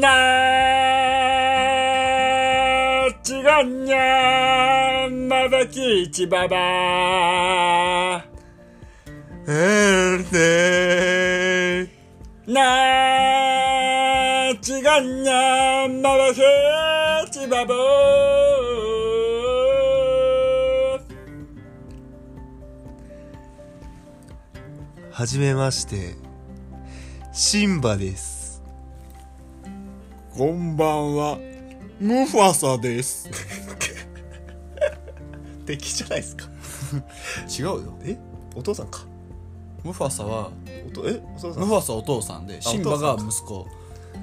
なーちがんにゃーまばきちばばえー。ねなーちがんにゃーまばきちばばはじめまして。シンバです。こんばんは。ムファサです。敵じゃないですか。違うよ。え？お父さんか？ムファサはおとえ？お父さん。ムファサお父さんでシンバが息子。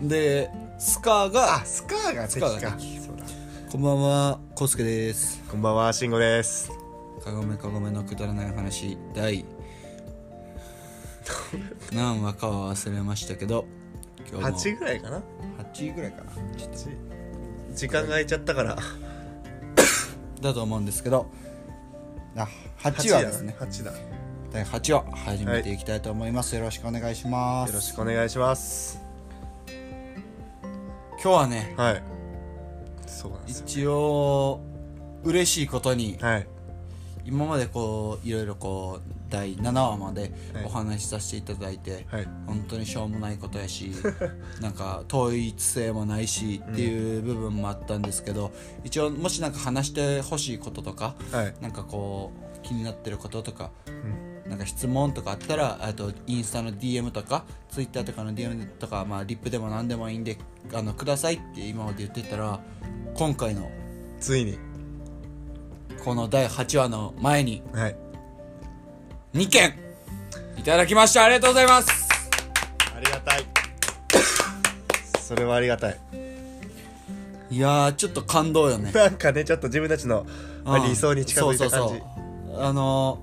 でスカーがあスカーが敵か。スカーがそうだ。こんばんはコウスケです。こんばんはシンゴです。かごめかごめのくだらない話。第 何話かは忘れましたけど今日も。8ぐらいかな8ぐらいかな8時間が空いちゃったから。だと思うんですけど。あ8話ですね。8だよ第8話始めていきたいと思います、よろしくお願いします。ろしくお願いします。今日はねはい。そうなんですよ一応嬉しいことにはい今までこういろいろこう第7話まではい。お話しさせていただいて、はい。本当にしょうもないことやし なんか統一性もないしっていう部分もあったんですけど、一応もしなんか話してほしいこととかはい。なんかこう気になってることとかうん。なんか質問とかあったらあとインスタの DM とか Twitter とかの DM とか、まあ、リップでも何でもいいんであのくださいって今まで言ってたら今回のついにこの第8話の前にはい。2件いただきましたありがとうございます。ありがたい。それはありがたい。いやーちょっと感動よね。なんかねちょっと自分たちの、まあうん。理想に近づいた感じ。そうそうそう。あの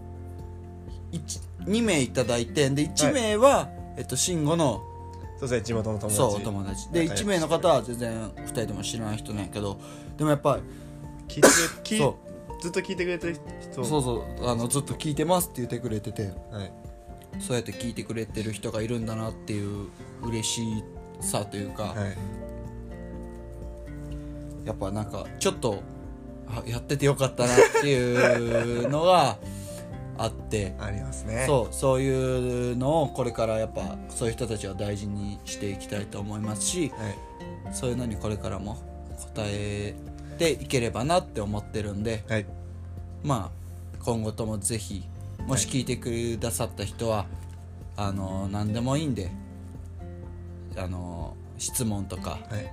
2名いただいてで1名は、えっと慎吾のそうですね地元の友達。そうお友達。で仲良し1名の方は全然2人とも知らない人なんやけどでもやっぱ聞いて聞いそずっと聞いてくれてる人。そうそうあのずっと聞いてますって言ってくれてて。はい。そうやって聞いてくれてる人がいるんだなっていう嬉しさというか、はい。やっぱなんかちょっとあやっててよかったなっていうのがあって。ありますね。そうそういうのをこれからやっぱそういう人たちは大事にしていきたいと思いますし。はい。そういうのにこれからも答えていければなって思ってるんではい。まあ今後ともぜひもし聞いてくださった人は、あの何でもいいんであの質問とかはい。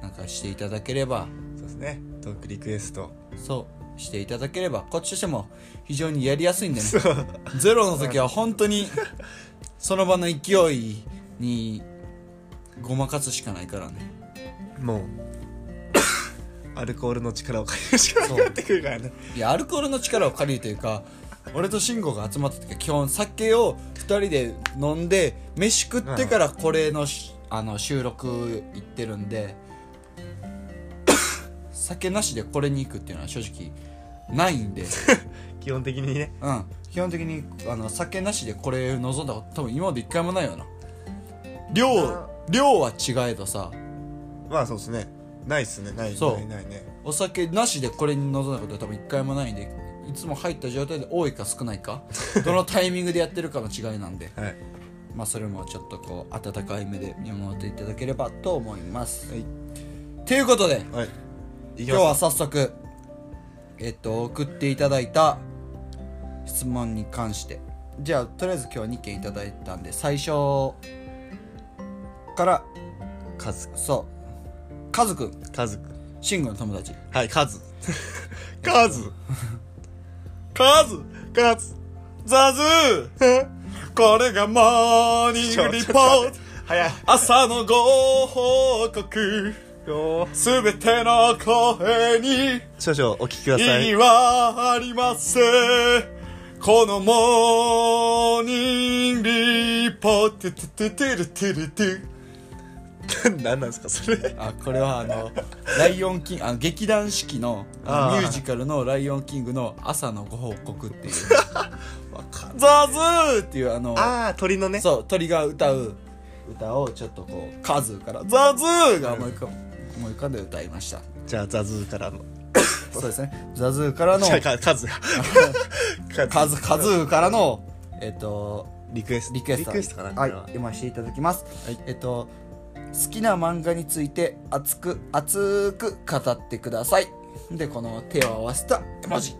なんかしていただければそうですね。トークリクエスト。そうしていただければこっちとしても非常にやりやすいんでね。ゼロの時は本当にその場の勢いにごまかすしかないからね。もうアルコールの力を借りるしかなくなってくるからね。いやアルコールの力を借りるというか俺と慎吾が集まった時は基本酒を2人で飲んで飯食ってからこれのしあの収録行ってるんで 酒なしでこれに行くっていうのは正直ないんで。基本的にね。うん。基本的にあの酒なしでこれ望んだこと多分今まで一回もないよな。量あ。量は違えどさ。まあそうですねないっすね。ないそう。ないないねお酒なしでこれに臨んだことは多分一回もないんでいつも入った状態で多いか少ないか どのタイミングでやってるかの違いなんで。はい。まあそれもちょっとこう温かい目で見守っていただければと思います。はい。ということではい。今日は早速えっと送っていただいた質問に関して。じゃあとりあえず今日は2件いただいたんで最初からカズそうカズくんカズ。シングの友達。はいカズ。カズ。カズ。カズ。ザズ。ーこれがモーニングリポート。早い。朝のご報告。よすべての声に。少々お聞きください。意味はありませんこの Morning Report。トゥトゥトゥルトゥルトゥ 何なんですかそれ。あこれはあの「ライオンキング」あの劇団四季のミュージカルの「ライオンキング」の朝のご報告っていう。わか「ザズー!」っていうあのああ鳥のね。そう鳥が歌う。歌をちょっとこう。カズーから「ザズー!」が思い浮かんで歌いました。じゃあザズーからの。そうですね。ザズーからのじゃあか数がカズ カズーからのえっとリクエスト。リクエスト。かなは。い読ませていただきます、えっと好きな漫画について熱く熱く語ってください。でこの手を合わせた絵文字。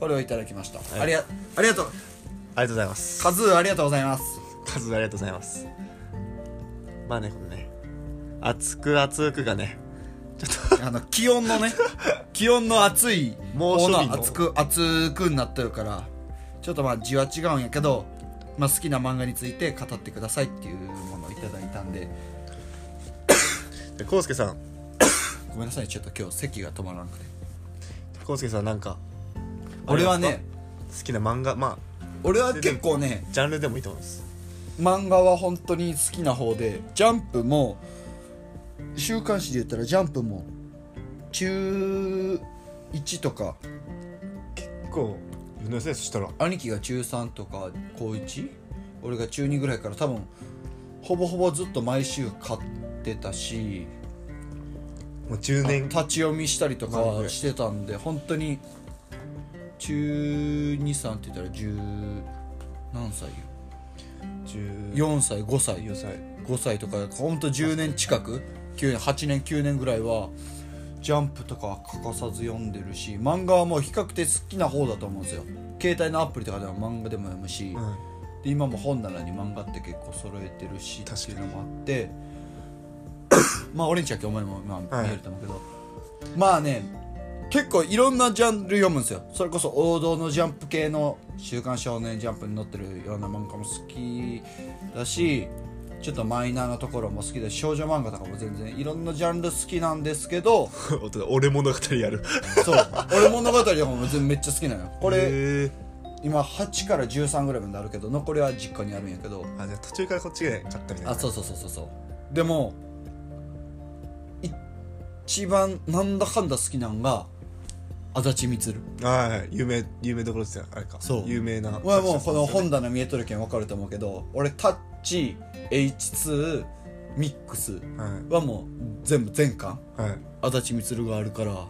これをいただきました、はい。ありがありがとう。ありがとうございます。カズーありがとうございます。数ありがとうございます。まあねこのね熱く熱くがねちょっと あの気温のね 気温の暑い猛暑日の。方の熱く熱くなってるからちょっとまあ字は違うんやけど、まあ、好きな漫画について語ってくださいっていうものをいただいたんででコウスケさん。ごめんなさい。ちょっと今日席が止まらなくて。コウスケさんなんか俺はね好きな漫画まあ俺は結構ねジャンルでもいいと思います。漫画は本当に好きな方でジャンプも週刊誌で言ったらジャンプも中1とか結構4年生そしたら。兄貴が中3とか高 1? 俺が中2ぐらいから多分ほぼほぼずっと毎週買ってたしもう10年。立ち読みしたりとかはしてたんで本当に中23って言ったら10何歳よ？14 4歳5歳。歳。5歳とか本当10年近く？9年8年9年ぐらいはジャンプとかは欠かさず読んでるし漫画はもう比較的好きな方だと思うんですよ。携帯のアプリとかでは漫画でも読むし、うんで今も本棚に漫画って結構揃えてるしっていうのもあって。まあ俺んちは今日お前もまあはい。見えると思うけど、まあね結構いろんなジャンル読むんですよ。それこそ王道のジャンプ系の「週刊少年ジャンプ」に載ってるような漫画も好きだしちょっとマイナーなところも好きで少女漫画とかも全然いろんなジャンル好きなんですけど。俺物語やる。そう。俺物語とかも全然めっちゃ好きなのよ。これへ今8から13ぐらいまであるけど残りは実家にあるんやけど。ーあじゃあ途中からこっちで買ったみたいな。あそうそうそうそうそう。でも一番なんだかんだ好きなんが足立みつる。はい有名有名どころですよあれか。そう。有名な俺はもうこの本棚見えとるけん分かると思うけど俺タッチ H2 ミックスはもう全部全巻。はいはい。足立みつるがあるから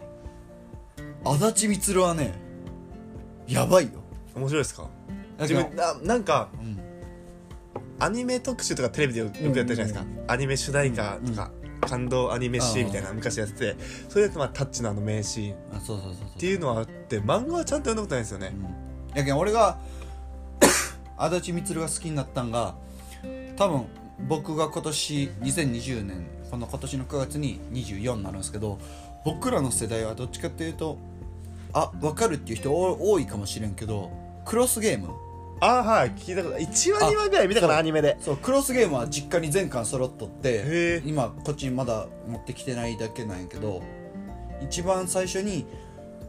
足立みつるはねやばいよ面白いですか？自分ななんかうん。アニメ特集とかテレビでよくやったじゃないですか、アニメ主題歌とか、感動アニメシーンみたいな昔やっててそれでまあタッチのあの名シーン。っあそうそうそうそう。ていうのはあって漫画はちゃんと読んだことないんですよね、やけん俺が 足立みつるが好きになったんが多分僕が今年2020年この今年の9月に24になるんですけど僕らの世代はどっちかっていうとあ分かるっていう人多多いかもしれんけどクロスゲーム。ああはい聞いたこと1話2話ぐらい見たかなアニメで。そうクロスゲームは実家に全巻揃っとって今こっちにまだ持ってきてないだけなんやけど一番最初に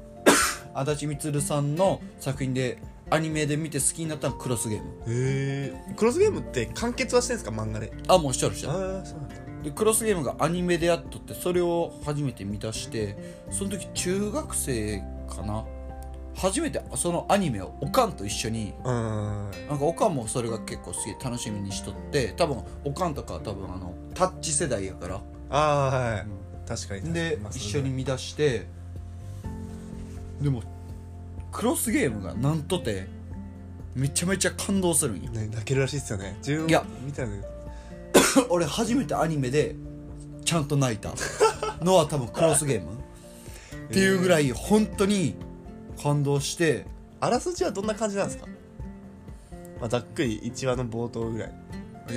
足立みつるさんの作品でアニメで見て好きになったのはクロスゲーム。へえ。クロスゲームって完結はしてんですか漫画で？あもうしとるしとる。ああそうなんだ。でクロスゲームがアニメでやっとってそれを初めて見出してその時中学生かな初めてそのアニメをおかんと一緒になんかおかんもそれが結構好きで楽しみにしとって多分おかんとかは多分あのタッチ世代やから。ああはい、確かにでまあ一緒に見出してでもクロスゲームがなんとてめちゃめちゃ感動するんよ。ね泣けるらしいですよね。自分いや。見たのよ。俺初めてアニメでちゃんと泣いたのは多分クロスゲーム。っていうぐらい本当に感動してあらすじはどんな感じなんですか、まあ、ざっくり1話の冒頭ぐらい、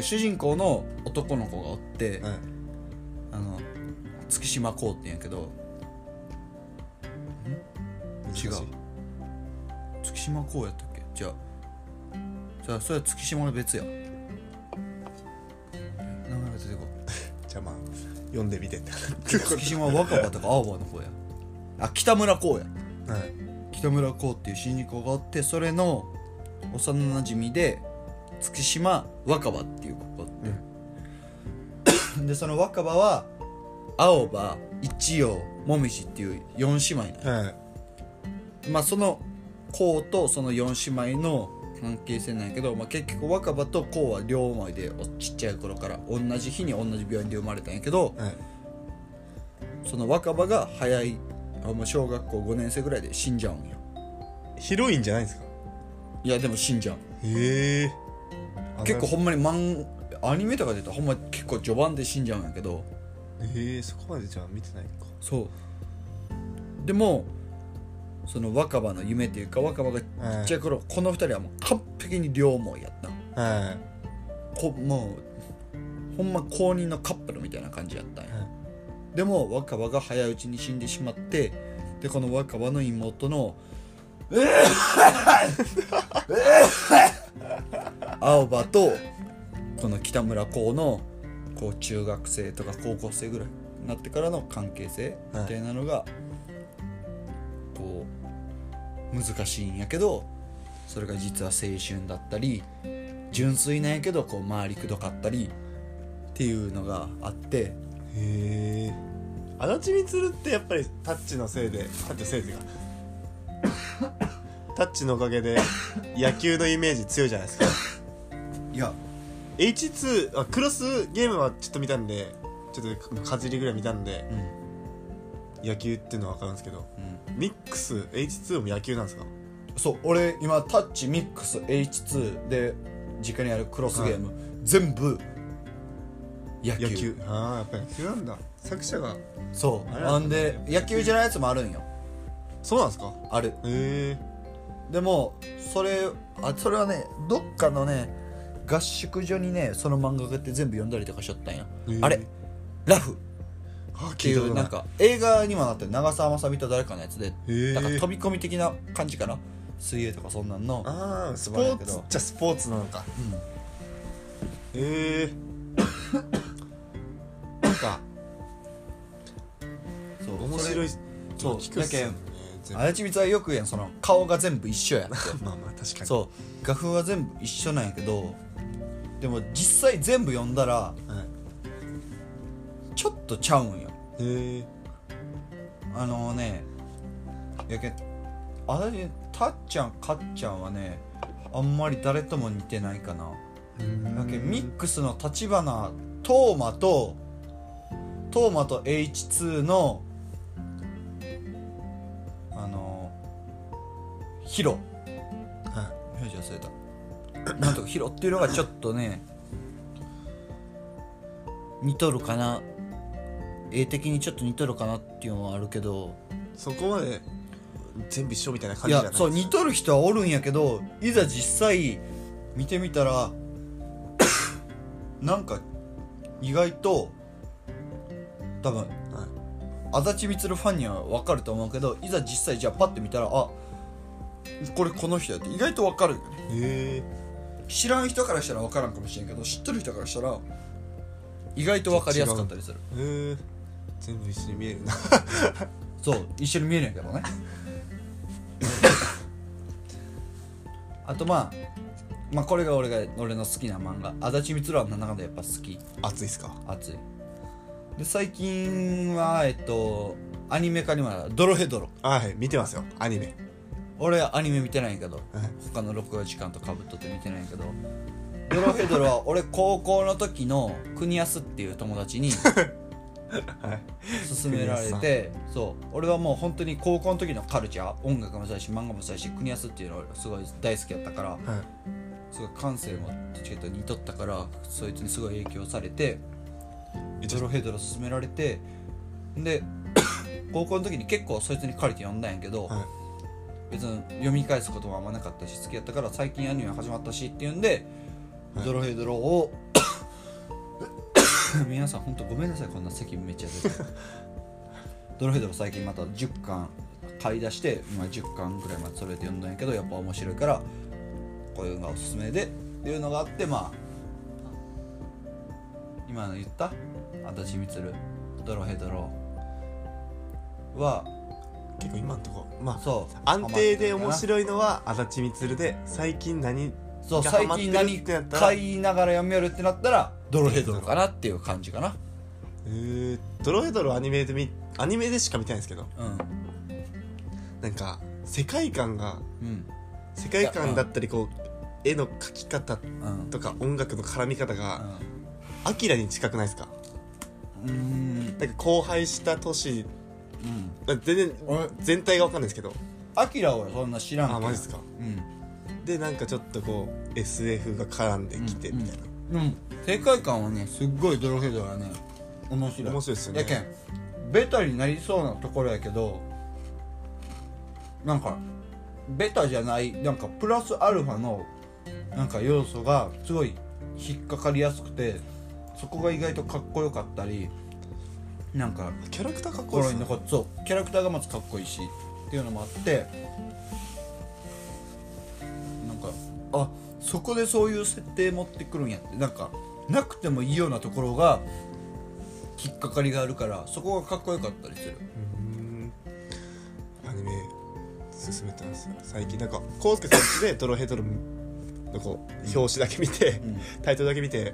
主人公の男の子がおって、はい、あの月島こうってんやけど違う。月島こうやったっけ？じゃあじゃあそれは月島の別や。名前が出てこん。じゃあまあ読んでみてって月島若葉とか青葉の子や。あ北村こうや。はい北村こうっていう主人公がおってそれの幼なじみで月島若葉っていう子がおって、でその若葉は青葉一葉もみじっていう4姉妹ない。まあそのこうとその4姉妹の関係性なんやけど、まあ、結局若葉とこうは両思いでおちっちゃい頃から同じ日に同じ病院で生まれたんやけどはい。その若葉が早いあもう小学校5年生ぐらいで死んじゃうんよヒロインじゃないんですか？いやでも死んじゃうへえ。結構ほんまに漫アニメとかで言ったらほんま結構序盤で死んじゃうんやけど。へえそこまでじゃあ見てないか。そう。でもその若葉の夢っていうか若葉がちっちゃい頃、この二人はもう完璧に両思いやった。はい。こもうほんま公認のカップルみたいな感じやったんや、はい。でも若葉が早いうちに死んでしまってでこの若葉の妹の 青葉とこの北村光のこう中学生とか高校生ぐらいになってからの関係性みたいなのがこう難しいんやけどそれが実は青春だったり純粋なんやけどこう回りくどかったりっていうのがあって。へえ足立満ってやっぱりタッチのせいでタッチのせいでかタッチのおかげで野球のイメージ強いじゃないですか。いや。H2 あクロスゲームはちょっと見たんでちょっとかじりぐらい見たんでうん野球っていうのは分かるんですけどうん。ミックス H2 も野球なんですか？そう俺今タッチミックス H2 で実家にあるクロスゲーム、全部野球。野球。ああやっぱ野球なんだ。作者が。そう。なんで野球じゃないやつもあるんよ。そうなんですか？ある。へえでもそれあそれはねどっかのね合宿所にねその漫画家って全部読んだりとかしちゃったんや、へーあれラフ。あっていうなんか映画にもなってる長澤まさみと誰かのやつで。へえ。なんか飛び込み的な感じかな。水泳とかそんなんの。ああスポーツ。じゃスポーツなのか。うん。へえ。なんかそう面白い。そう聞くっすよね全部足立光はよく言うやんその顔が全部一緒やって。まあまあ確かに。そう。画風は全部一緒なんやけどでも実際全部読んだらはちょっとちゃうんよ。いへえ。あのねやけあれたっちゃんかっちゃんはねあんまり誰とも似てないかな。だけミックスの立花トーマとトーマと H2 のヒロ。は名字忘れた。なんとかヒロっていうのがちょっとね似とるかな。絵的にちょっと似とるかなっていうのはあるけど。いそこまで全部一緒みたいな感いじじゃないやそう似とる人はおるんやけどいざ実際見てみたら なんか意外と多分はい。足立みつるファンには分かると思うけどいざ実際じゃあパッて見たらあこれこの人やって。意外と分かるよね。へえ。知らん人からしたら分からんかもしれんけど知ってる人からしたら意外と分かりやすかったりする。へえ。全部一緒に見えるな。そう一緒に見えるんやけどね。あとまあまあこれが俺が俺の好きな漫画。足立みつるはなんだかんだやっぱ好き。熱いっすか？熱い。で最近はえっとアニメ化にもなる。ドロヘドロ。はい見てますよ。アニメ俺はアニメ見てないけどはい他の録画時間とかぶっとって見てないけどドロヘドロは 俺高校の時の国安っていう友達に はい。勧められてそう。俺はもう本当に高校の時のカルチャー音楽もそうやし漫画もそうやし国安っていうのがすごい大好きやったからはい。すごい感性もどっちかというと似とったからそいつにすごい影響されてえドロヘドロ勧められてで 高校の時に結構そいつに借りて読んだんやけど、はい別に読み返すこともあんまなかったし好きやったから最近アニメ始まったしっていうんで、はい。ドロヘドロを 皆さん本当ごめんなさい。こんな席めっちゃ出て。ドロヘドロ最近また10巻買い出して今10巻ぐらいまでそれで読んだんやけどやっぱ面白いからこういうのがおすすめでっていうのがあってまあ今の言った足立満ドロヘドロは結構今のとこまあそう。安定で面い白いのは足立満で最近何そうが最近何買いながら読みよるってなったらドロヘドロかなっていう感じかな。えー、ドロヘドロアニメで見アニメでしか見てないんですけど。うん。なんか世界観がうん。世界観だったりこう絵の描き方うん。とか音楽の絡み方がアキラに近くないですか？うんうん。なんか荒廃した都市うん全然俺全体が分かんないですけど。アキラはそんな知らんけど。あマジですか？うん。でなんかちょっとこう SF が絡んできてみたいな、うん。世界観はねすっごいドロヘドがね。面白い。面白いですよね。やけんベタになりそうなところやけどなんかベタじゃないなんかプラスアルファのなんか要素がすごい引っかかりやすくてそこが意外とかっこよかったりなんかキャラクターかっこいいね。に残ってそう。キャラクターがまずかっこいいしっていうのもあって。なんかあそこでそういう設定持ってくるんやって。なんかなくてもいいようなところが引っかかりがあるからそこがかっこよかったりする。うん。アニメ進めてます最近なんかコウスケさんちでドロヘドロのこう表紙だけ見て、ん。タイトルだけ見て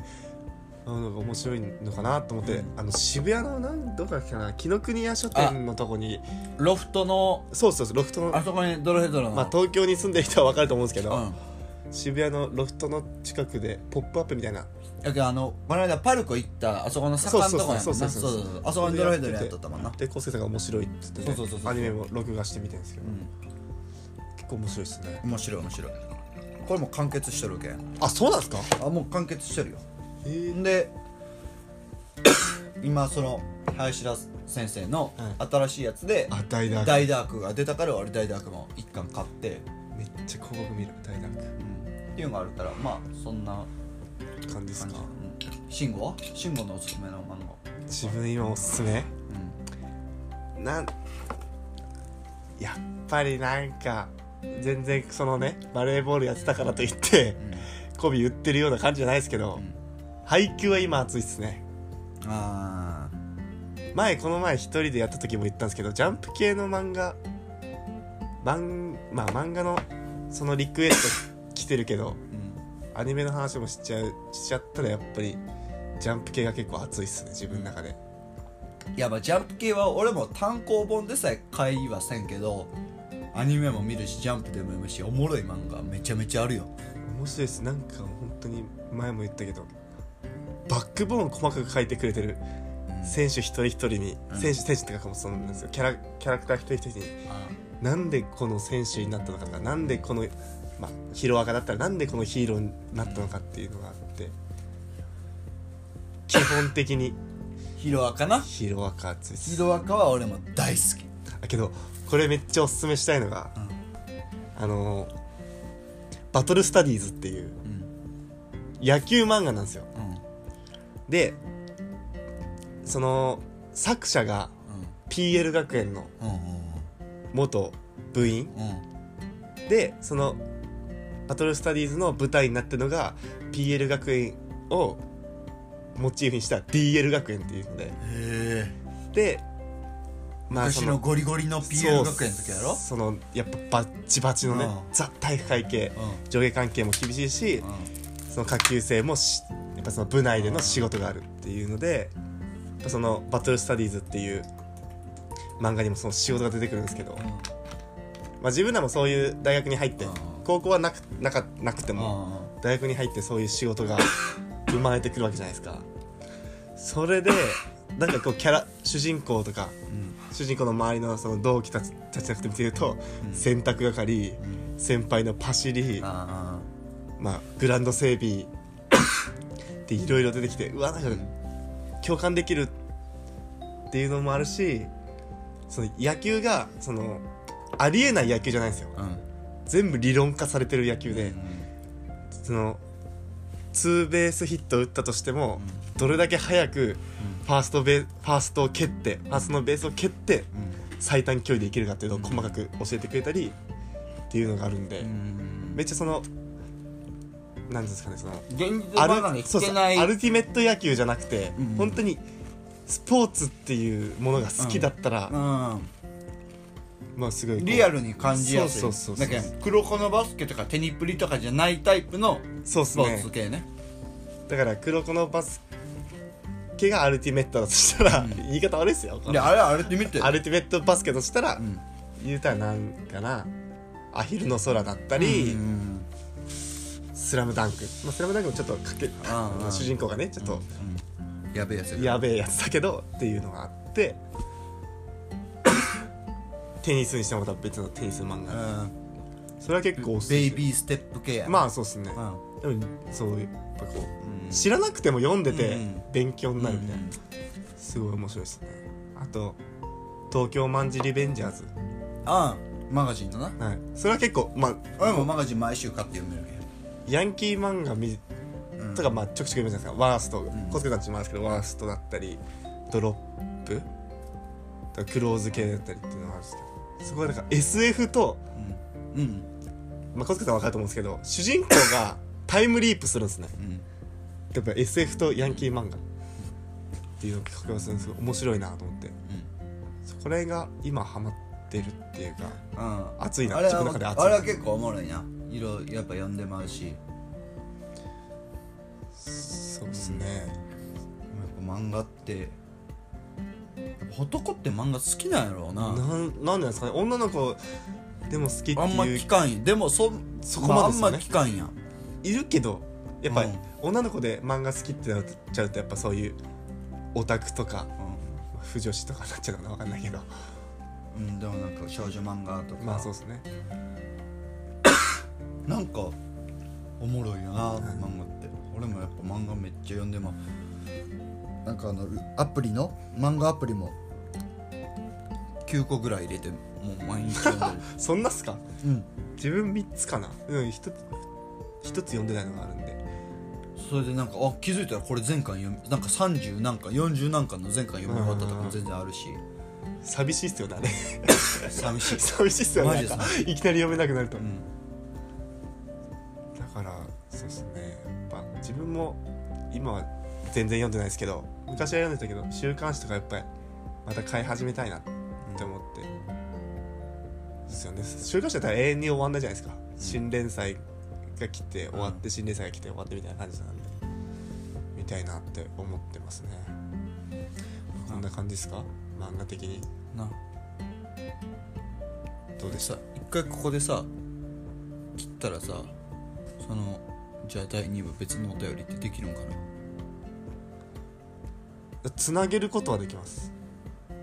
あなんか面白いのかなと思って、うん。あの渋谷のなんどこだっけな紀ノ国屋書店のとこに。ロフトの？そうそうそうロフトのあそこにドロヘドロの、まあ、東京に住んでる人は分かると思うんですけど、うん。渋谷のロフトの近くで「ポップアップみたいな。やけどあのこの間パルコ行ったあそこの坂のとこやもんなそうそうそそうう。そうそうあそこにドロヘドロやっとったもんな。で昴生さんが面白いって言って、ね、そうそうそうそう。アニメも録画してみてるんですけど、うん。結構面白いですね。面白い面白い。これもう完結しとるけん。あそうなんですか？あもう完結してるよえー、で今その林田先生のは新しいやつであ大ダーク。大ダークが出たから俺大ダークも一巻買って、めっちゃ広告見る大ダーク。っていうのがあるからまあそんな感じですか？慎吾は？慎吾のおすすめの漫自分今おすすめ？画なんやっぱりなんか全然そのねバレーボールやってたからといってうん、媚び売ってるような感じじゃないですけど、うん配給は今熱いっすね。あ前この前一人でやった時も言ったんですけどジャンプ系の漫画漫まあ漫画のそのリクエスト来てるけどーうん。アニメの話もしちゃうしちゃったらやっぱりジャンプ系が結構熱いっすね自分の中で、いやまあジャンプ系は俺も単行本でさえ買いはせんけどアニメも見るしジャンプでも読むしおもろい漫画めちゃめちゃあるよ。面白いです。なんか本当に前も言ったけどバックボーン細かく書いてくれてる選手一人一人に、うん。選手選手ってかもそうなんですよ。キャラキャラクター一人一人にあなんでこの選手になったのかとかなんでこの、まあ、ヒロアカだったらなんでこのヒーローになったのかっていうのがあって基本的に ヒロアカな？ヒロアカヒロアカは俺も大好き。だけどこれめっちゃおすすめしたいのが、あのバトルスタディーズっていううん。野球漫画なんですよ。うんでその作者が PL 学園の元部員。うん。でそのバトルスタディーズの舞台になってるのが PL 学園をモチーフにした DL 学園っていうので。でま昔のゴリゴリの PL 学園の時やろ？そのやっぱバッチバチのね、うん。ザ体育会系う上下関係も厳しいしんうん。その下級生もしやっぱその部内での仕事があるっていうのでやっぱそのバトルスタディーズっていう漫画にもその仕事が出てくるんですけど、まあ、自分らもそういう大学に入ってうん高校はなくなかなくてもう大学に入ってそういう仕事が生まれてくるわけじゃないですか。それでなんかこうキャラ主人公とかん。主人公の周りのその同期たちたちなくて見てると、うん。洗濯係うん。先輩のパシリあ。まあ、グランド整備っていろいろ出てきてうわなんか共感できるっていうのもあるしその野球がそのありえない野球じゃないんですよ。あうん。全部理論化されてる野球で、そのツーベースヒットを打ったとしても、どれだけ早くファーストベファーストを蹴ってファーストのベースを蹴って最短距離でいけるかっていうのを細かく教えてくれたりっていうのがあるんで、うん。めっちゃそのなんですかねその現実ア漫画にルそうそう聞けないアルティメット野球じゃなくて、うん。本当にスポーツっていうものが好きだったら、うん。まあすごいリアルに感じやすい。そうそうそうそうだけど黒子のバスケとかテニプリとかじゃないタイプのスポーねツ系ね。だから黒子のバスケがアルティメットだとしたら、言い方悪いですよ。であれあれって見てアルティメットバスケとしたら、うん。言うたらなんかな。アヒルの空だったり、うんスラムダンク」まあ、スラムダンクもちょっとかけ主人公がねちょっとうん。やべえやつややべえやつだけどっていうのがあって テニスにしてもまた別のテニス漫画。うん。それは結構ベイビーステップ系やまあそうっすね。うん。でもそういうやっぱこううん。知らなくても読んでてうん。勉強になるみたいな、すごい面白いですね。あと「東京卍リベンジャーズ。ああマガジンのな」はい。それは結構まあ俺もマガジン毎週買って読めるけヤンキー漫画見とかまあちょくちょく読むじゃないですか。ワーストん。小塚さんちもあるんですけどワーストだったりドロップ。とかクローズ系だったりっていうのがあるんですけど。すごいなんか SF と、うん。うん。まあ、小塚さん分かると思うんですけど主人公がタイムリープするんですね。うん。やっぱ SF とヤンキー漫画。っていうのを掛け合わせるんですけど面白いなと思って。これが今ハマってるっていうかうん。熱いな。自分の中で熱い。はあれは結構おもろいな色やっぱ読んでまうし。やそうですね。っぱ漫画って。男って漫画好きなんやろうな。なんなんですかね。女の子でも好きっていう。あんま聞かんや。でもそそこまでですよね。あんま聞かんやん。いるけどやっぱりうん。女の子で漫画好きってなっちゃうとやっぱそういうオタクとか不女子とかになっちゃうのかな。分かんないけど。うん、うん、でもなんか少女漫画とか。まあそうですねなんかおもろいよな、漫画って。俺もやっぱ漫画めっちゃ読んでまうなんかあのアプリの漫画アプリも。9個ぐらい入れてもう毎日読んでる。そんなっすか？うん。自分3つかな？うん一つ一つ読んでないのがあるんで。それでなんかあ気づいたらこれ全巻読みなんか30何巻40何巻の全巻読み終わったとかも全然あるし。寂しいっすよねあれ。寂しい。寂しいっすよね いきなり読めなくなると、うんそうですね。やっぱ自分も今は全然読んでないですけど昔は読んでたけど週刊誌とかやっぱりまた買い始めたいなって思って、ですよね。週刊誌だったら永遠に終わんないじゃないですか、新連載が来て終わって、新連載が来て終わってみたいな感じなんで。見たいなって思ってますね。こんな感じですか？漫画的に。などうでした？さ一回ここでさ切ったらさそのじゃあ第2部別のお便りってできるんかな？つなげることはできます。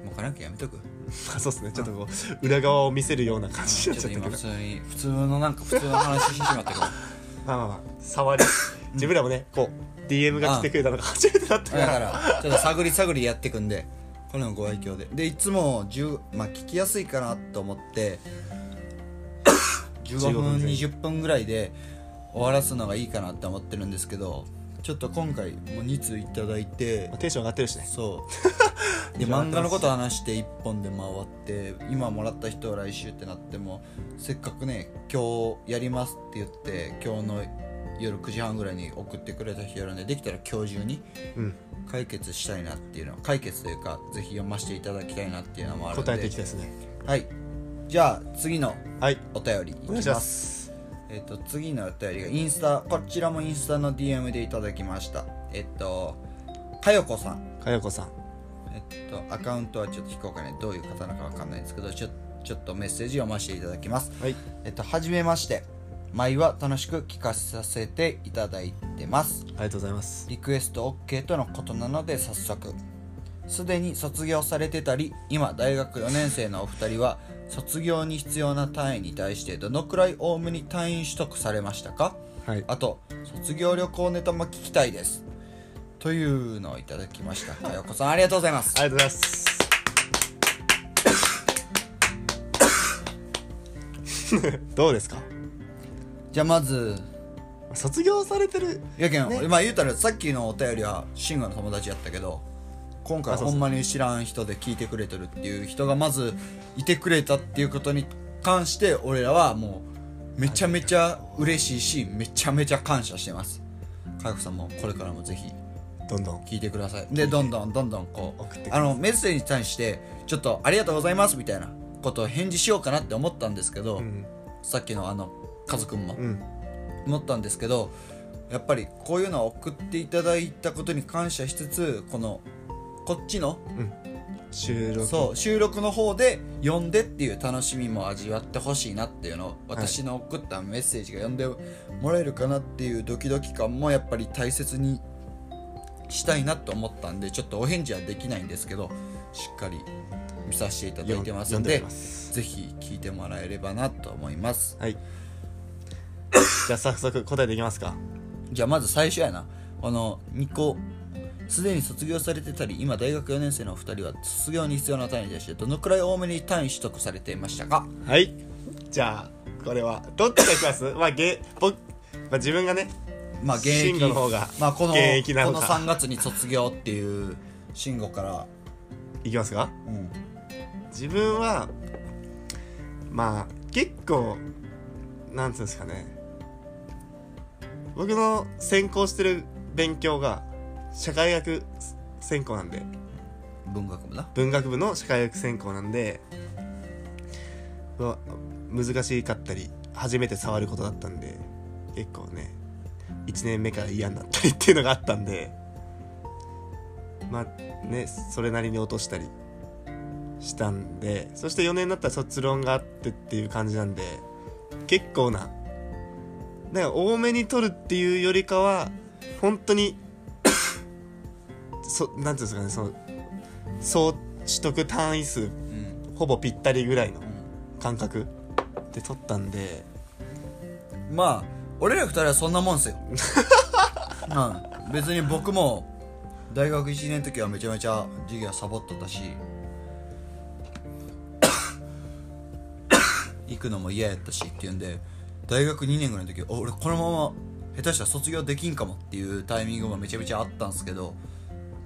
もうかなきゃやめとく。まあそうですね。ちょっとこう裏側を見せるような感じになっちゃったけど。普通に普通のなんか普通の話してしまったけど。まあまあまあ触り。自分らもねこう DM が来てくれたのが初めてだったかだかららちょっと探り探りやっていくんで。これのご愛嬌で。でいつも10、まあ、聞きやすいかなと思って15 15分分前20分ぐらいで終わらすのがいいかなって思ってるんですけどちょっと今回もう2通いただいてテンション上がってるしね。そう。で漫画のこと話して1本で回って今もらった人は来週ってなってもせっかくね今日やりますって言って今日の夜9時半ぐらいに送ってくれた人やるんでできたら今日中にうん。解決したいなっていうのは解決というかぜひ読ませていただきたいなっていうのもあるんで。答えていきたいですね。はい。じゃあ次のはい。お便りいきお願いしまますすえっと次のお便りがインスタこちらもインスタの DM でいただきました。えっとかよこさん。かよこさん。えっとアカウントはちょっと非公開ね。どういう方なのかわかんないんですけどちょちょっとメッセージ読ませていただきます。はい。えっとはじめまして。毎は楽しく聞かさせていただいてます。ありがとうございます。リクエスト OK とのことなので早速すでに卒業されてたり今大学4年生のお二人は卒業に必要な単位に対してどのくらいオウムに単位取得されましたか？はい。あと卒業旅行ネタも聞きたいです。というのをいただきました。かよこさんありがとうございます。ありがとうございます。どうですか？じゃあまず卒業されてるやけん、ね。まあ言うたらさっきのお便りは慎吾の友達やったけど今回ほんまに知らん人で聞いてくれてるっていう人がまずいてくれたっていうことに関して俺らはもうめちゃめちゃ嬉しいしめちゃめちゃ感謝してます。かよこさんもこれからもぜひ。どんどん。聞いてください。でどんどんどんどんこうあのメッセージに対してちょっとありがとうございますみたいなことを返事しようかなって思ったんですけど、うん。さっきのあのカズくんも、うん。思ったんですけどやっぱりこういうのを送っていただいたことに感謝しつつこのこっちの？うん。収録。そう収録の方で読んでっていう楽しみも味わってほしいなっていうの。を私の送ったメッセージが読んでもらえるかなっていうドキドキ感もやっぱり大切にしたいなと思ったんでちょっとお返事はできないんですけどしっかり見させていただいてますんでぜひ聞いてもらえればなと思います。はい。じゃあ早速答えていきますか。じゃあまず最初やな。あの2個すでに卒業されてたり今大学4年生のお二人は卒業に必要な単位に対してどのくらい多めに単位取得されていましたか？はい。じゃあこれはどっちがいきます？まあげ僕、まあ、自分がねまあ現役。の方がまあ、この現役なこののか3月に卒業っていう慎吾から、いきますか？うん、自分はまあ結構なんつうんですかね。僕の専攻してる勉強が社会学専攻なんで。文学部な？文学部の社会学専攻なんで難しかったり初めて触ることだったんで結構ね1年目から嫌になったりっていうのがあったんでまあねそれなりに落としたりしたんでそして4年になったら卒論があってっていう感じなんで結構なだから多めに取るっていうよりかは本当にそなんていうんですかねその総取得単位数うん、ほぼぴったりぐらいの感覚で取ったんで。まあ俺ら二人はそんなもんすよ。うん。別に僕も大学1年の時はめちゃめちゃ授業サボっとったし 行くのも嫌やったしっていうんで大学2年ぐらいの時あ俺このまま下手したら卒業できんかもっていうタイミングがめちゃめちゃあったんですけど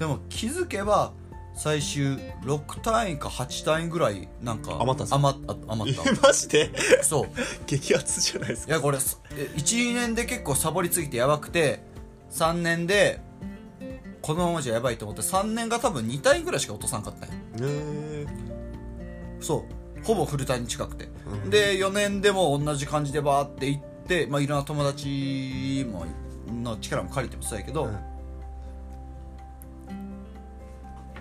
でも気づけば最終6単位か8単位ぐらいなんか余ったんすか？余っあ余った。マジで？そう。激アツじゃないですか？いやこれ12年で結構サボりすぎてやばくて3年でこのままじゃやばいと思って3年が多分2単位ぐらいしか落とさんかったんやへそう。ほぼフルタイに近くて、うん。で4年でも同じ感じでバーって行ってまあいろんな友達もの力も借りてもそうやけど、うん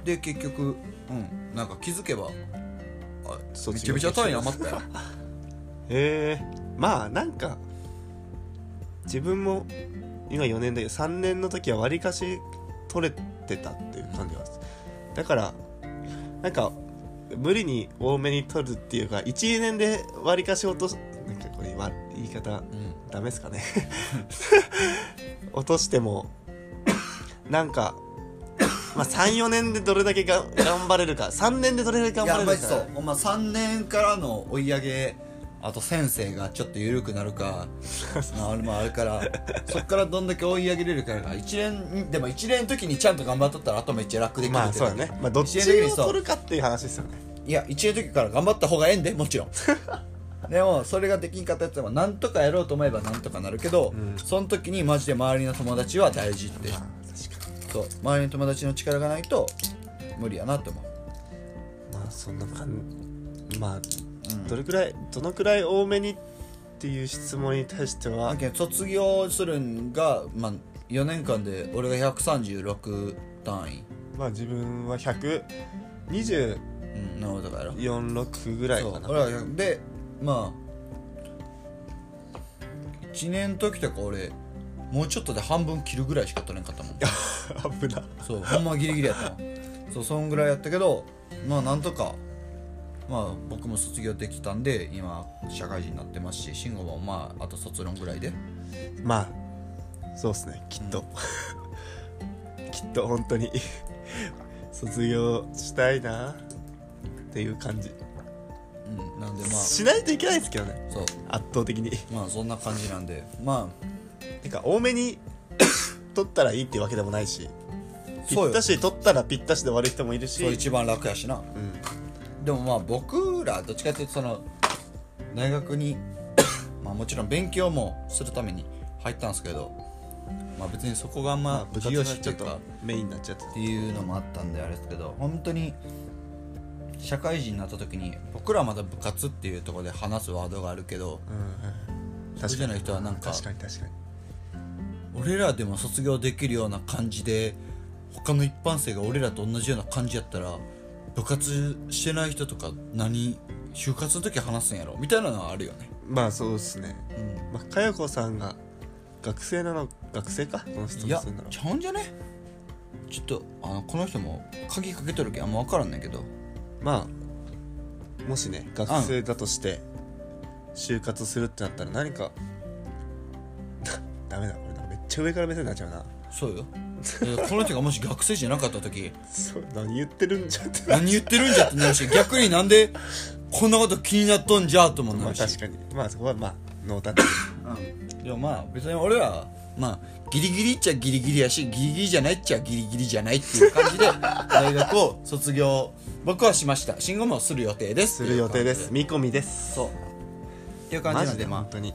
で結局うんなんか気づけばあめちゃめちゃ単位余ったよ。へえ。まあなんか自分も今4年だけど3年の時はわりかし取れてたっていう感じがすだからなんか無理に多めに取るっていうか12年でわりかし落とすなんかこれわ言い方うん。ダメですかね。落としてもなんかまあ34年でどれだけが頑張れるか。3年でどれだけ頑張れるかマジそう。ほんま3年からの追い上げあと先生がちょっと緩くなるか。まああれもあるから。そっからどんだけ追い上げれるかが1年でも1年の時にちゃんと頑張っとったらあとめっちゃ楽できるまあそうだね。まあどっちを取るかっていう話ですよね。いや1年の時から頑張った方がええんでもちろん。でもそれができんかったやつはなんとかやろうと思えばなんとかなるけど、うん。その時にマジで周りの友達は大事ってまあ確かにそう周りの友達の力がないと無理やなって思う。まあそんな感じ。まあうん。どれくらいどのくらい多めにっていう質問に対しては卒業するんが、まあ、4年間で俺が136単位、まあ自分は124うん、なるほどだから6ぐらいかな。そう俺は100でまあ1年の時とか俺もうちょっとで半分切るぐらいしか取れんかったもん。危な。そうほんまギリギリやったもん。そうそんぐらいやったけどまあなんとかまあ僕も卒業できたんで今社会人になってますし慎吾もまああと卒論ぐらいで。まあそうっすね。きっと、きっと本当に卒業したいなっていう感じ、うんなんでまあ。しないといけないですけどね。そう。圧倒的に。まあそんな感じなんで。まてか多めに取ったらいいっていうわけでもないしぴそうよ。ったし取ったらぴったしで終わる人もいるあし。そう一番楽やしな。うん。でもまあ僕らどっちかっていうとその大学に まあもちろん勉強もするために入ったんですけどまあ別にそこがあんま部活が重要視ちょっとというかメインになっちゃってっていうのもあったんであれですけど本当に社会人になった時に僕らはまだ部活っていうところで話すワードがあるけどうんそうじゃない人はなんか確かに確かに俺らでも卒業できるような感じで他の一般生が俺らと同じような感じやったら部活してない人とか何就活の時話すんやろ？みたいなのはあるよね。まあそうですね。うん。まあかよこさんが学生なの学生か？この人いやちゃうんじゃね？ちょっとあのこの人も鍵かけとるけんあんま分からんねんけど。まあもしね学生だとして就活するってなったら何か ダメだちゃ上から目線になっちゃうな。そうよ。でこの人がもし学生じゃなかった時。そう何言ってるんじゃって。何言ってるんじゃってなるし逆になんでこんなこと気になっとんじゃともまあなるし、確かに。まあそこはまあノータッチうん、でもまあ別に俺らまあギリギリっちゃギリギリやしギリギリじゃないっちゃギリギリじゃないっていう感じで 大学を卒業僕はしました。慎吾もする予定です。する予定です。見込みです。じそう。っていう感じなんでまあ。本当に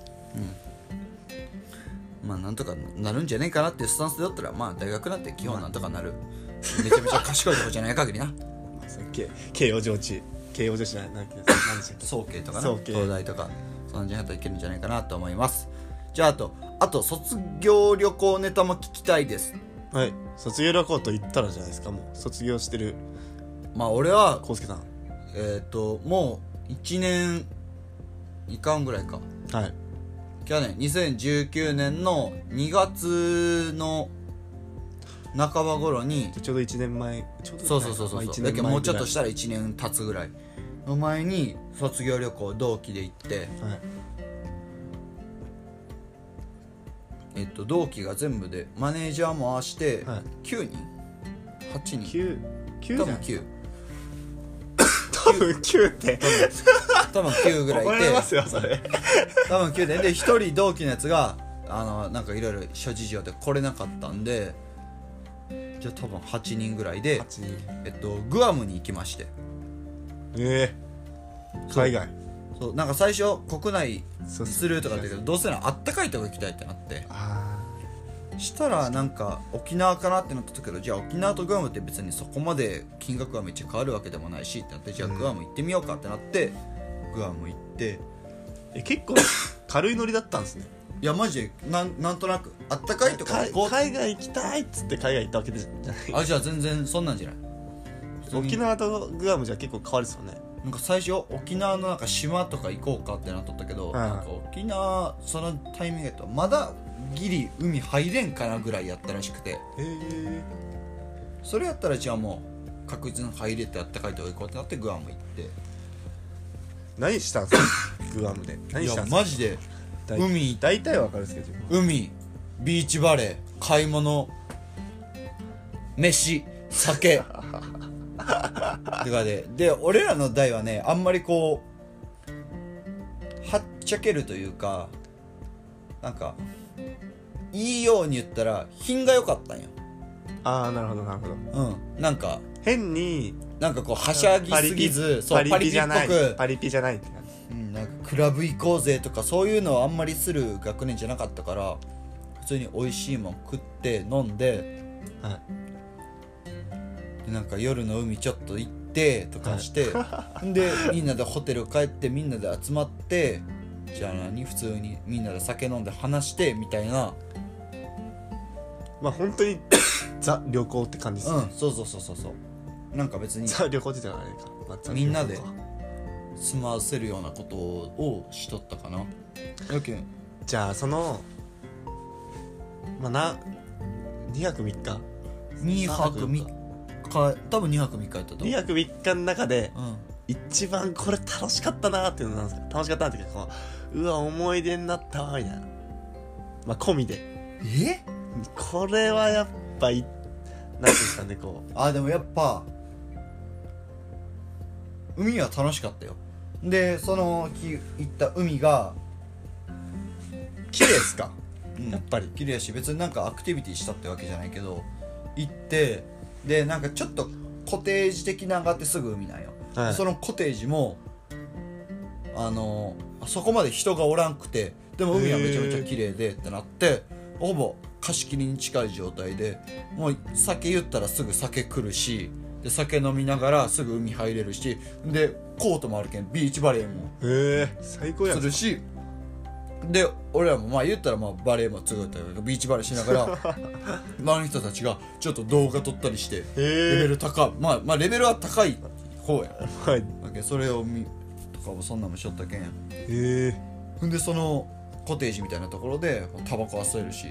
まあなんとかなるんじゃねえかなっていうスタンスでだったらまあ大学なんて基本なんとかなる。めちゃめちゃ賢いとこじゃない限りな。ま あそれ慶慶応上智慶応女子じゃない何でしたっけ？早慶とかな。東大とか。その辺やったらいけるんじゃないかなと思います。じゃああとあと卒業旅行ネタも聞きたいです。はい。卒業旅行と言ったらじゃないですかもう。卒業してる。まあ俺は康介さん。えっ、ともう1年いかんぐらいか。はい去年2019年の2月の半ば頃にちょうど1年前ちょうどそうそうそうそうまあだけどもうちょっとぐしたら1年経つぐらいの前に卒業旅行同期で行ってはい。えっと同期が全部でマネージャーも合わせてはい。9人？8人？9 9多分じゃん。9多分9って多分9ぐらいい怒られますてよそれ。多分9でで1人同期のやつがあのなんかいろいろ諸事情で来れなかったんでじゃあ多分8人ぐらいで8人。えっとグアムに行きまして。ええ。海外。そう。なんか最初国内するとかだけどどうせならあったかいとこ行きたいってなって。あしたらなんか沖縄かなってなったけどじゃあ沖縄とグアムって別にそこまで金額がめっちゃ変わるわけでもないしってなってじゃあうんグアム行ってみようかってなって、グアム行ってえ結構軽いノリだったんですね。いやマジ？でなんなんとなく。あったかいとこ海外行きたいっつって海外行ったわけじゃないあじゃあ全然そんなんじゃない？沖縄とグアムじゃ結構変わるっすよね。なんか最初沖縄のなんか島とか行こうかってなっとったけど、はいなんか沖縄そのタイミングやとまだギリ海入れんかなぐらいやったらしくて。それやったらじゃあもう確実に入れてあったかいとこ行こうってなってグアム行って。何したんすか？グアムで。何いやしたんすか？マジで。大海。大体は分かるんですけど海。ビーチバレー。買い物。飯。酒。とかでで俺らの代はねあんまりこうはっちゃけるというかなんかいいように言ったら品が良かったんよ。ああなるほどなるほど。うん。なんか変になんかこうはしゃぎすぎずそうパリピっじゃない。ぽくパリピじゃないって感じ。うん、なんかクラブ行こうぜとかそういうのをあんまりする学年じゃなかったから普通に美味しいもん食って飲んではい。でなんか夜の海ちょっと行ってとかして、でみんなでホテル帰ってみんなで集まってじゃあ何？普通にみんなで酒飲んで話してみたいなまあ本当に ザ旅行って感じですね、うんそうそうそうそうそう。なんか別にザ旅行って言ったらあれか、まあザみんなで旅行か済ませるようなことをしとったかな。やけんじゃあそのまあな2泊3日？2泊3日。多分2泊3日やったと思う。2泊3日の中でうん。一番これ楽しかったなっていうのなんですか？楽しかったなっていうかこううわ思い出になったわみたいな。まあ込みで。え？これはやっぱいなんですかねこう。あでもやっぱ海は楽しかったよ。でその日行った海が綺麗ですか？うん。やっぱり。綺麗やし別になんかアクティビティしたってわけじゃないけど行ってでなんかちょっとコテージ的なのがあってすぐ海なんよ、はい。そのコテージもあのそこまで人がおらんくてでも海はめちゃめちゃ綺麗でってなってほぼ貸し切りに近い状態でもう酒言ったらすぐ酒来るしで酒飲みながらすぐ海入れるしでコートもあるけんビーチバレーもへえ最高やん。するしで俺らもまあ言ったらまあバレーもつぐったりビーチバレーしながら 周りの人たちがちょっと動画撮ったりしてレベル高いまあまあレベルは高いこうや。はい。だけどそれを見とかもそんなんもしょったけんや。へえほんでそのコテージみたいなところでタバコ吸えるし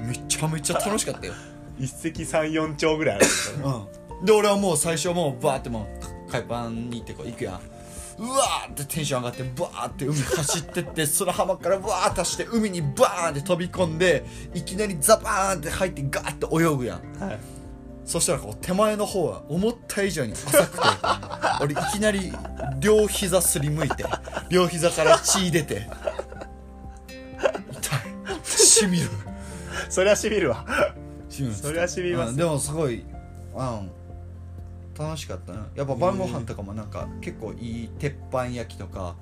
めちゃめちゃ楽しかったよ。一石三四鳥ぐらいあるうん。で俺はもう最初もうバーってもう海パンに行ってこう行くやん。うわーってテンション上がってバーって海走ってって 砂浜からバーって走って海にバーンって飛び込んでいきなりザバーンって入ってガーって泳ぐやん。はい。そしたらこう手前の方は思った以上に浅くて 俺いきなり両膝すりむいて両膝から血出て痛い。しみる そりゃしみるわ。しみるそりゃしみます。うんでもすごいうん楽しかったな。やっぱ晩ご飯とかもなんか結構いい鉄板焼きとか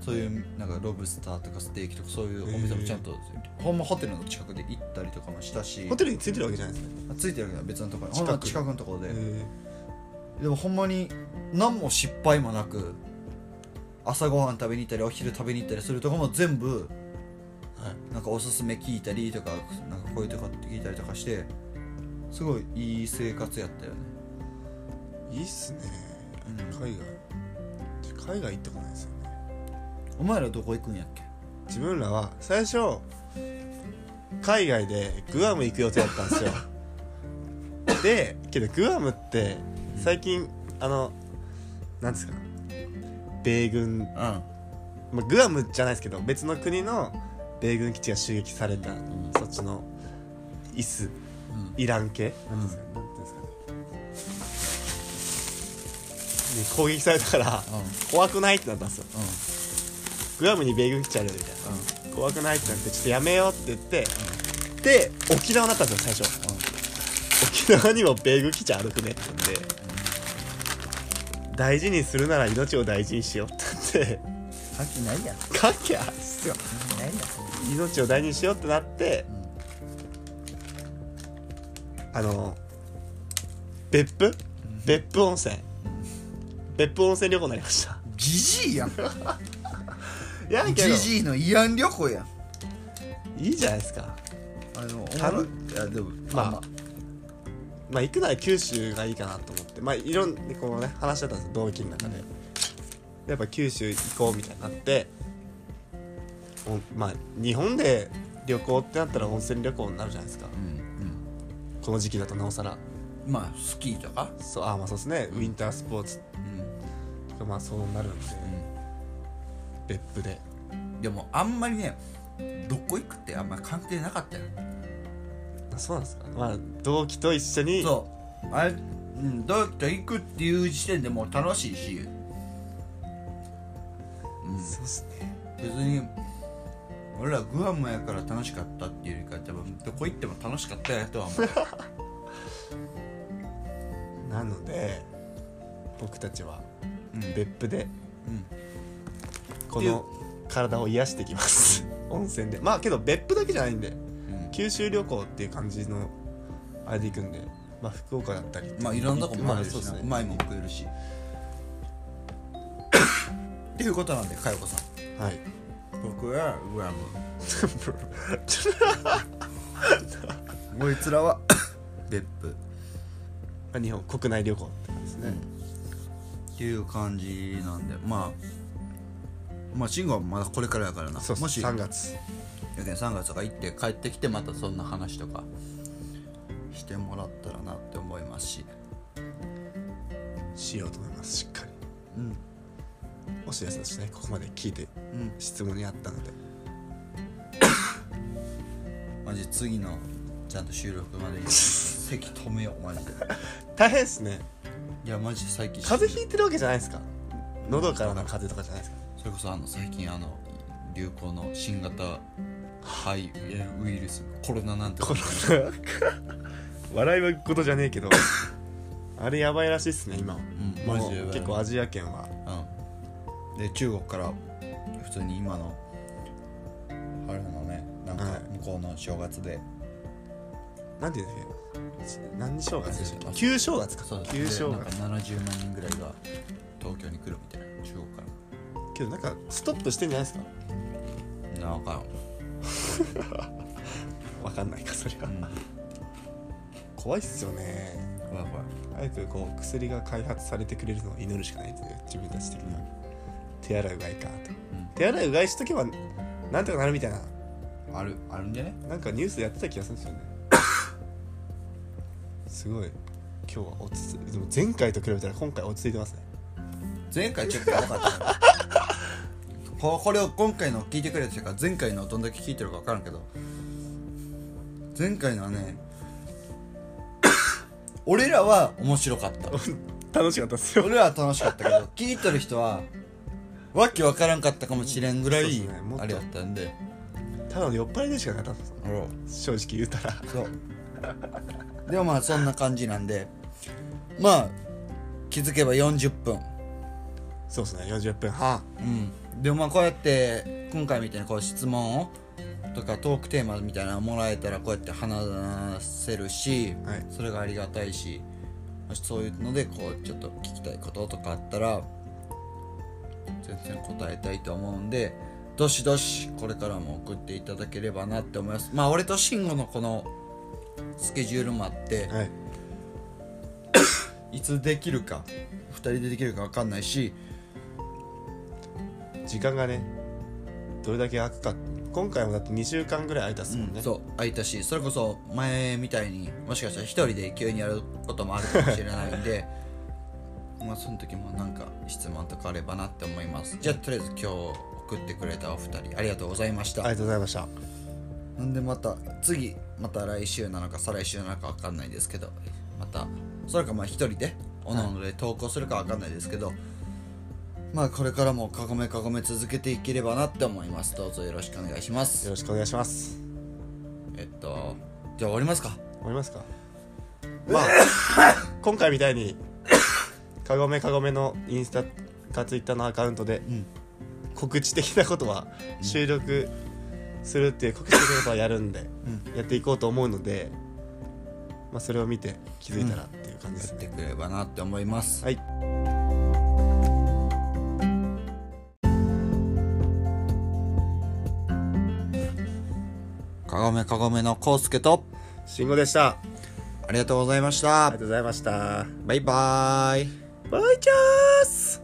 そういうなんかロブスターとかステーキとかそういうお店もちゃんとほんまホテルの近くで行ったりとかもしたしホテルについてるわけじゃないですね。ついてるけど別のところ。に近く。ほんま近くのところで。へでもほんまに何も失敗もなく朝ごはん食べに行ったりお昼食べに行ったりするとこも全部なんかおすすめ聞いたりとかなんかこういうとこって聞いたりとかしてすごいいい生活やったよね。いいっすね。うん。海外。海外行ったことないですよね。お前らどこ行くんやっけ？自分らは最初海外でグアム行く予定だったんですよ。でけどグアムって最近あのなんですか？米軍、うん。まあ、グアムじゃないですけど別の国の米軍基地が襲撃された、そっちのイスイラン系、うん。ですかなんていうんですかね。に攻撃されたから怖くないってなったんですよ。グアムに米軍基地あるみたいな。怖くないってなってちょっとやめようって言って、で沖縄になったんですよ最初、沖縄にも米軍基地あるくねって言うん。で、大事にするなら命を大事にしようって言って関係ないやん。関係あるっすよ。ないやん。命を大事にしようってなって、あの別府？別府温泉。別府温泉旅行になりました。ジジイやん。い やけど。ジジイの慰安旅行やん。いいじゃないですか。あのたのい。やでもまあまあまあ。行くなら九州がいいかなと思って。まあいろんなこうね話してたんですよ同期の中で、やっぱ九州行こうみたいになっておまあ日本で旅行ってなったら温泉旅行になるじゃないですか。うんこの時期だとなおさら。うんまあスキーとか？そうあまあそうですね。ウィンタースポーツ。うん。とかまあそうなるんで、別府で。でもあんまりねどこ行くってあんまり関係なかったよ。あそうなんですか。まあ同期と一緒に。そう。あれうんどうやって行くっていう時点でもう楽しいしうん。そうっすね。別に俺らグアムやから楽しかったっていうよりか多分どこ行っても楽しかったやとは思う。なので僕たちはうん。別府でうん。この体を癒してきます。温泉で。まあけど別府だけじゃないんでうん。九州旅行っていう感じのあれで行くんでまあ福岡だったりまあいろんなとこもあるしそうですね。なうまいもん食えるしっていうことなんで佳代子さん。はい。僕はグアム。こいつらは 別府。まあ日本国内旅行って感じですね、っていう感じなんでまあまあ慎吾はまだこれからやからな。そうもし3月。やけん3月とか行って帰ってきてまたそんな話とかしてもらったらなって思いますし。しようと思いますしっかり。うんお知らせとしてね。ここまで聞いてうん。質問にあったので。マジ次のちゃんと収録までに席止めようマジで。大変ですね。いやマジで最近風邪ひいてるわけじゃないですか。喉からの風邪とかじゃないですか。それこそあの最近あの流行の新型肺ウイルスコロナなんて。コロナ 笑いはことじゃねえけど。あれやばいらしいっすね今。はうん。マジでやばい。結構アジア圏は。うんで中国から普通に今のあれのねなんかはい。向こうの正月で、なんていうんですか何正月でしたっ旧正月か。そう旧正でなんか月70万人ぐらいが東京に来るみたいな中国かけどなんかストップしてんじゃないですか？らなんか わかんないかそれはうん。怖いっすよね。怖い怖い。早くこう薬が開発されてくれるのを祈るしかないですね自分たち的には手洗いうがいかと、手洗いうがいしとけばなんとかなるみたいな。あるあるんじゃね？なんかニュースでやってた気がするんですよね。すごい。今日は落ち着いでも前回と比べたら今回落ち着いてますね。前回ちょっとやばかった ここれを今回の聞いてくれてるから前回のどんだけ聞いてるか分からんけど。前回のはね 俺らは面白かった。楽しかったですよ。俺らは楽しかったけど聞いてる人はわけ分からんかったかもしれんぐらいあれやったんで。ただの酔っ払いでしかなかった正直言うたら。そう。でもまあそんな感じなんで。まあ気づけば40分。そうですね。40分半。うん。でもまあこうやって今回みたいなこう質問をとかトークテーマみたいなのもらえたらこうやって話せるし、はい。それがありがたいしもしそういうのでこうちょっと聞きたいこととかあったら全然答えたいと思うんでどしどしこれからも送っていただければなって思います。まあ俺と慎吾のこのスケジュールもあってはい。いつできるか2人でできるか分かんないし時間がねどれだけ空くか。今回もだって2週間ぐらい空いたっすもんね、そう空いたしそれこそ前みたいにもしかしたら一人で急にやることもあるかもしれないんで まあその時もなんか質問とかあればなって思います。じゃあとりあえず今日送ってくれたお二人ありがとうございました、ありがとうございました。なんでまた次また来週なのか再来週なのか分かんないですけどまたそれかまあ一人でおのおので投稿するか分かんないですけど、まあこれからもかごめかごめ続けていければなって思います。どうぞよろしくお願いします。よろしくお願いします。えっとじゃあ終わりますか？思いますか？まあ。今回みたいにかごめかごめのインスタかツイッターのアカウントでん。告知的なことは収録するっていう告知的なことはやるんで、やっていこうと思うので、まあ、それを見て気づいたらっていう感じですね、やってくれればなって思います。はい。かごめかごめのこうすけと慎吾でした。あありがとうございました。りがとうございました。バイバーイバイチャース